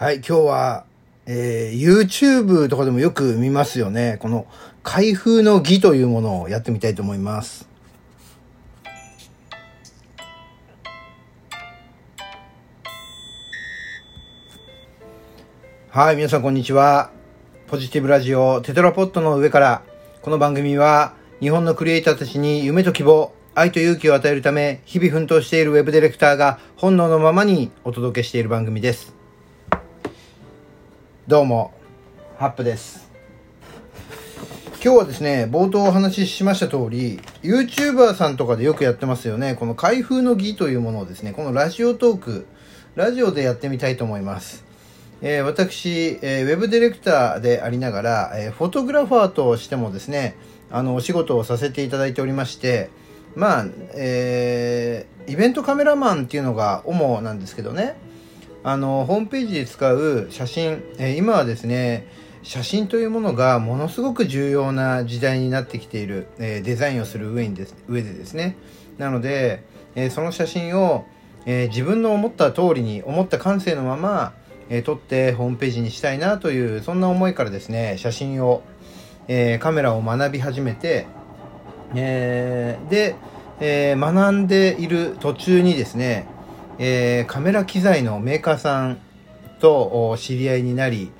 はい、今日は、えー YouTube とかでもよく見ますよね。この開封の儀というものをやってみたいと思います。はい、皆さんこんにちは。ポジティブラジオテトラポットの上から、この番組は日本のクリエイターたちに夢と希望、愛と勇気を与えるため、日々奮闘しているウェブディレクターが本能のままにお届けしている番組です。どうも、ハップです。今日はですね、冒頭お話ししました通り、YouTuber さんとかでよくやってますよね。この開封の儀というものをですね、このラジオトーク、ラジオでやってみたいと思います。えー私、えーウェブディレクターでありながら、えーフォトグラファーとしてもですね、あの、お仕事をさせていただいておりまして、まあ、えーイベントカメラマンっていうのが主なんですけどね、あの、ホームページで使う写真、え今はですね、写真というものがものすごく重要な時代になってきている、えデザインをする上にです上でですね。なので、えその写真を、え自分の思った通りに、思った感性のまま、えー撮ってホームページにしたいなという、そんな思いからですね、写真を、えカメラを学び始めて、えで、え学んでいる途中にですね、えーカメラ機材のメーカーさんと知り合いになり、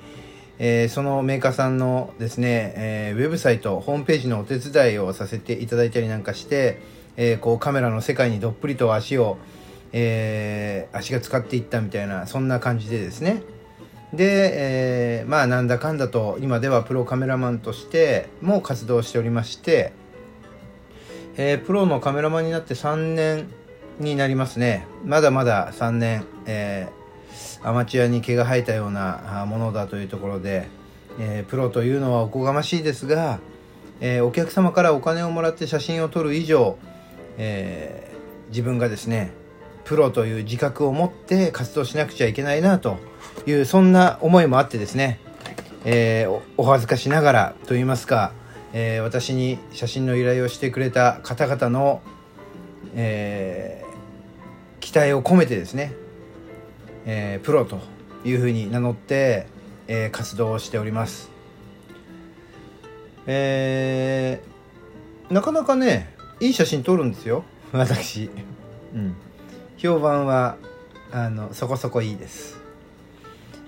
えーそのメーカーさんのですね、えーウェブサイト、ホームページのお手伝いをさせていただいたりなんかして、えーこうカメラの世界にどっぷりと足を、え足が使っていったみたいな、そんな感じでですね。で、えまあなんだかんだと今ではプロカメラマンとしても活動しておりまして、えプロのカメラマンになって3年になりますね。まだまだ3年、えーアマチュアに毛が生えたようなものだというところで、えープロというのはおこがましいですが、えーお客様からお金をもらって写真を撮る以上、え自分がですね、プロという自覚を持って活動しなくちゃいけないなという、そんな思いもあってですね、えお恥ずかしながらと言いますか、え私に写真の依頼をしてくれた方々の、えー期待を込めてですね、えープロというふうに名乗って、えー活動をしております。えーなかなかね、いい写真撮るんですよ、私。うん。評判は、あの、そこそこいいです。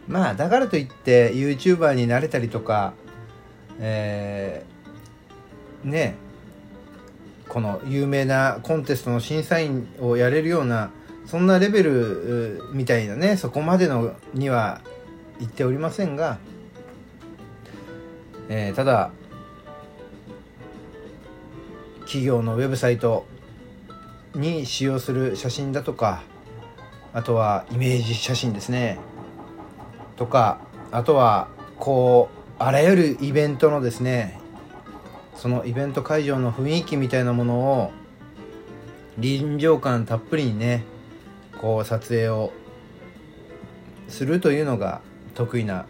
まあ、だからといって YouTuber になれたりとか、えーね、この有名なコンテストの審査員をやれるようなそんなレベルみたいなねそこまでのには言っておりませんが、えーただ企業のウェブサイトに使用する写真だとかあとはイメージ写真ですね。とかあとはこうあらゆるイベントのですねそのイベント会場の雰囲気みたいなものを臨場感たっぷりにねこう撮影をするというのが得意な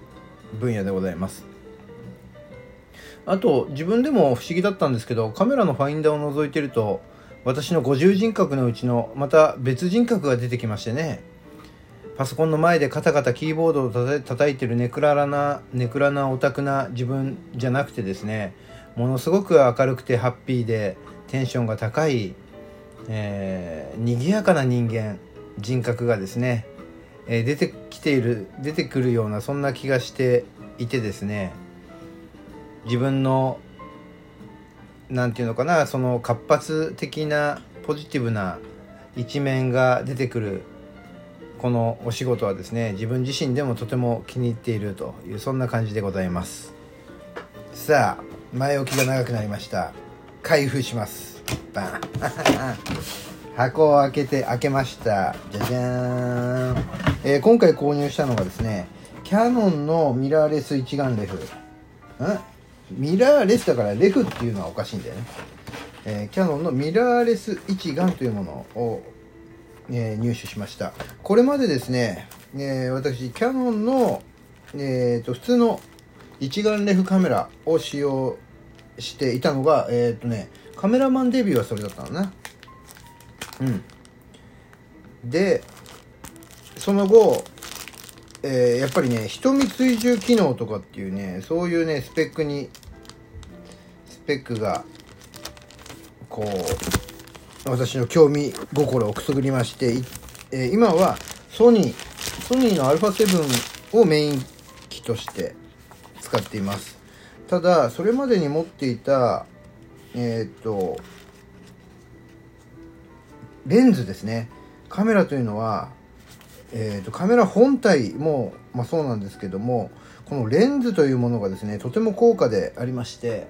分野でございます。あと自分でも不思議だったんですけどカメラのファインダーを覗いてると私の50人格のうちのまた別人格が出てきましてね。パソコンの前でカタカタキーボードをたた叩いてるネクララなネクラなオタクな自分じゃなくてですねものすごく明るくてハッピーでテンションが高い、えー、賑やかな人間。人格がですね、えー出てきている出てくるようなそんな気がしていてですね自分のなんていうのかなその活発的なポジティブな一面が出てくるこのお仕事はですね自分自身でもとても気に入っているというそんな感じでございます。さあ前置きが長くなりました。開封します。バン。箱を開けて開けました。じゃじゃーん、えー今回購入したのがですねキャノンのミラーレス一眼レフ。ん？ミラーレスだからレフっていうのはおかしいんだよね、えーキャノンのミラーレス一眼というものを、えー入手しました。これまでですね、えー私キャノンの、えーと普通の一眼レフカメラを使用していたのがえっ、とねカメラマンデビューはそれだったのな。うん。でその後えーやっぱりね瞳追従機能とかっていうねそういうねスペックにスペックがこう私の興味心をくすぐりまして、えー今はソニーソニーの α7 をメイン機として使っています。ただそれまでに持っていたえーっとレンズですね。カメラというのは、えー、とカメラ本体も、まあ、そうなんですけどもこのレンズというものがですねとても高価でありまして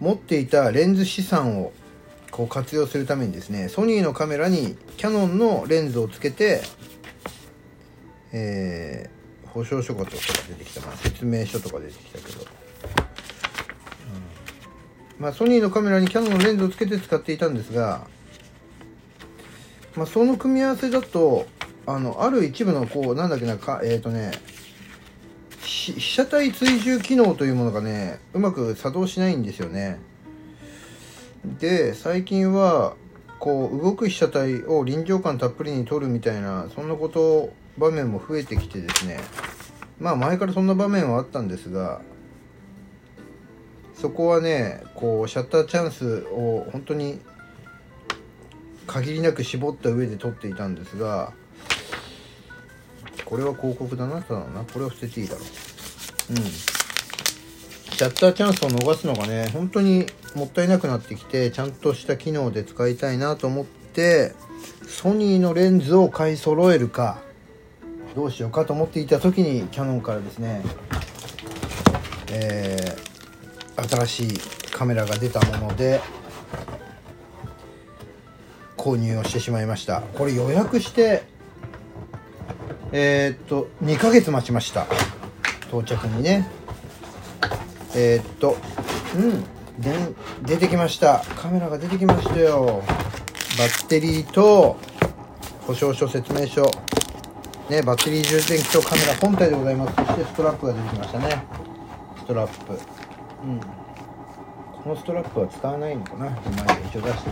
持っていたレンズ資産をこう活用するためにですねソニーのカメラにキヤノンのレンズをつけて、えー保証書とか出てきた。かな説明書とか出てきたけど、まあ、ソニーのカメラにキヤノンのレンズをつけて使っていたんですが、まあ、その組み合わせだとあのある一部のこうなんだっけなかえっ、とね被写体追従機能というものがねうまく作動しないんですよね。で最近はこう動く被写体を臨場感たっぷりに撮るみたいなそんなこと場面も増えてきてですね。まあ前からそんな場面はあったんですがそこはねこうシャッターチャンスを本当に限りなく絞った上で撮っていたんですがこれは広告だなただな。これを捨てていいだろう。うん。シャッターチャンスを逃すのがね本当にもったいなくなってきてちゃんとした機能で使いたいなと思ってソニーのレンズを買い揃えるかどうしようかと思っていた時にキヤノンからですねえー新しいカメラが出たもので購入をしてしまいました。これ予約してえーっと2ヶ月待ちました。到着にね。えーっとうんで出てきました。カメラが出てきましたよ。バッテリーと保証書説明書。ねバッテリー充電器とカメラ本体でございます。そしてストラップが出てきましたね。ストラップ。うん。このストラップは使わないのかな？今一応出して。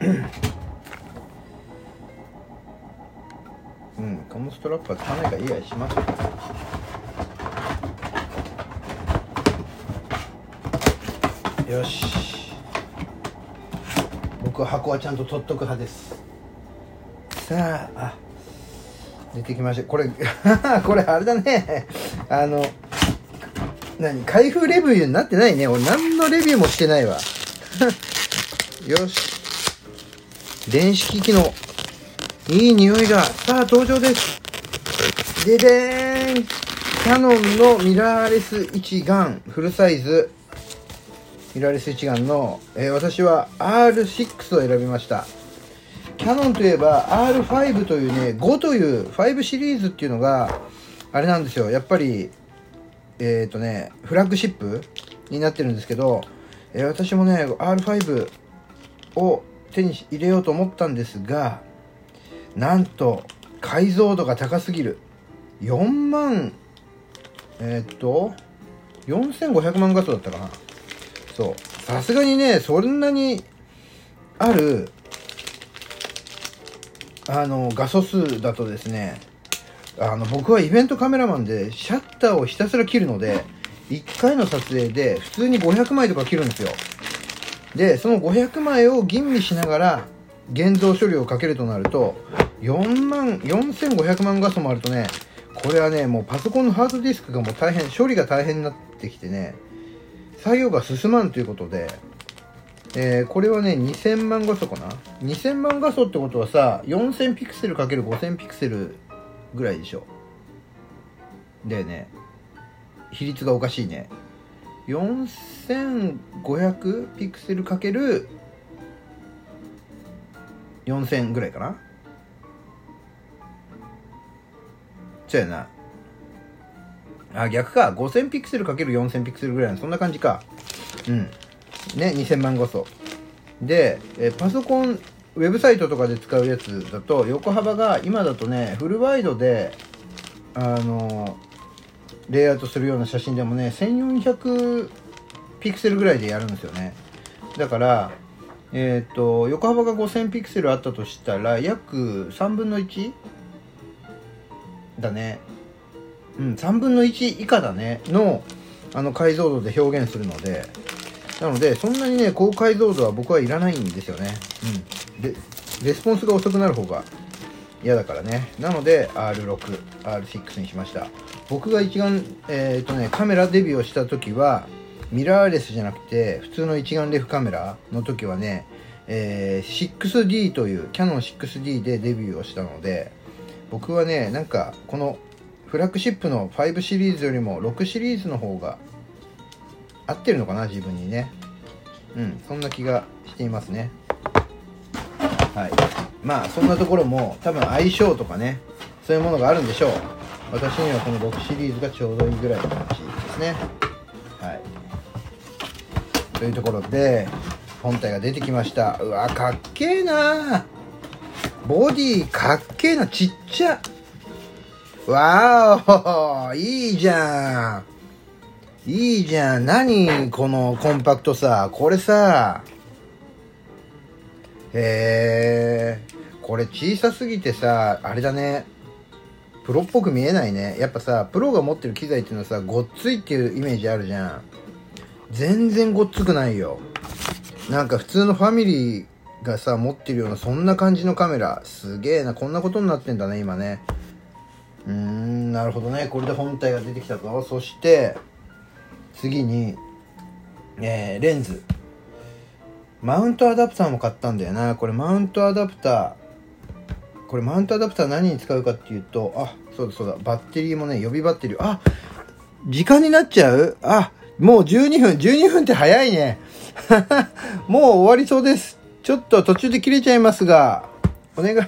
うん。このストラップは使わないからいいやしますよし。僕は箱はちゃんと取っとく派です。さああ出てきました。これ これあれだね。あの何？開封レビューになってないね。俺何のレビューもしてないわ。よし。電子機器のいい匂いが。さあ登場です。ででーん。キヤノンのミラーレス一眼。フルサイズ。ミラーレス一眼の、えー私は R6 を選びました。キヤノンといえば R5 というね5という5シリーズっていうのがあれなんですよ。やっぱりえっ、とねフラッグシップになってるんですけど、えー私もね R5 を手に入れようと思ったんですがなんと解像度が高すぎる。4万えーっと4500万画素だったかな。そう。さすがにねそんなにあるあの画素数だとですねあの僕はイベントカメラマンでシャッターをひたすら切るので1回の撮影で普通に500枚とか切るんですよ。でその500枚を吟味しながら現像処理をかけるとなると4万4500万画素もあるとねこれはねもうパソコンのハードディスクがもう大変処理が大変になってきてね作業が進まんということで、えーこれはね2000万画素かな？2000万画素ってことはさ4000ピクセル ×5000 ピクセルぐらいでしょ。でね。比率がおかしいね。4500ピクセル ×4000 ぐらいかな。そうやな。あ逆か。5000ピクセル ×4000 ピクセルぐらいの。そんな感じか。うん。ね2000万画素。で、えパソコンウェブサイトとかで使うやつだと横幅が今だとねフルワイドであのレイアウトするような写真でもね1400ピクセルぐらいでやるんですよね。だからえっ、と横幅が5000ピクセルあったとしたら約3分の 1? だね。うん3分の1以下だね。のあの解像度で表現するので。なのでそんなにね高解像度は僕はいらないんですよね。うん。でレスポンスが遅くなる方が嫌だからね。なので R6R6 にしました。僕が一眼えっ、とねカメラデビューをした時はミラーレスじゃなくて普通の一眼レフカメラの時はね、えー 6D というキャノン 6D でデビューをしたので僕はねなんかこのフラッグシップの5シリーズよりも6シリーズの方が合ってるのかな自分にね。うんそんな気がしていますね。はい。まあそんなところも多分相性とかねそういうものがあるんでしょう。私にはこの6シリーズがちょうどいいぐらいの感じですね。はい。というところで本体が出てきました。うわかっけえな。ボディかっけえな。ちっちゃ。わおいいじゃん。いいじゃん。何このコンパクトさ。これさ。へえこれ小さすぎてさあれだね。プロっぽく見えないね。やっぱさプロが持ってる機材っていうのはさごっついっていうイメージあるじゃん。全然ごっつくないよ。なんか普通のファミリーがさ持ってるようなそんな感じのカメラ。すげえなこんなことになってんだね今ね。うーんなるほどね。これで本体が出てきたぞ。そして次に、えーレンズ。マウントアダプターも買ったんだよな。これマウントアダプターこれマウントアダプター何に使うかっていうとあそうだそうだ。バッテリーもね予備バッテリー。あ時間になっちゃう？あもう12分12分って早いね。もう終わりそうです。ちょっと途中で切れちゃいますがお願い。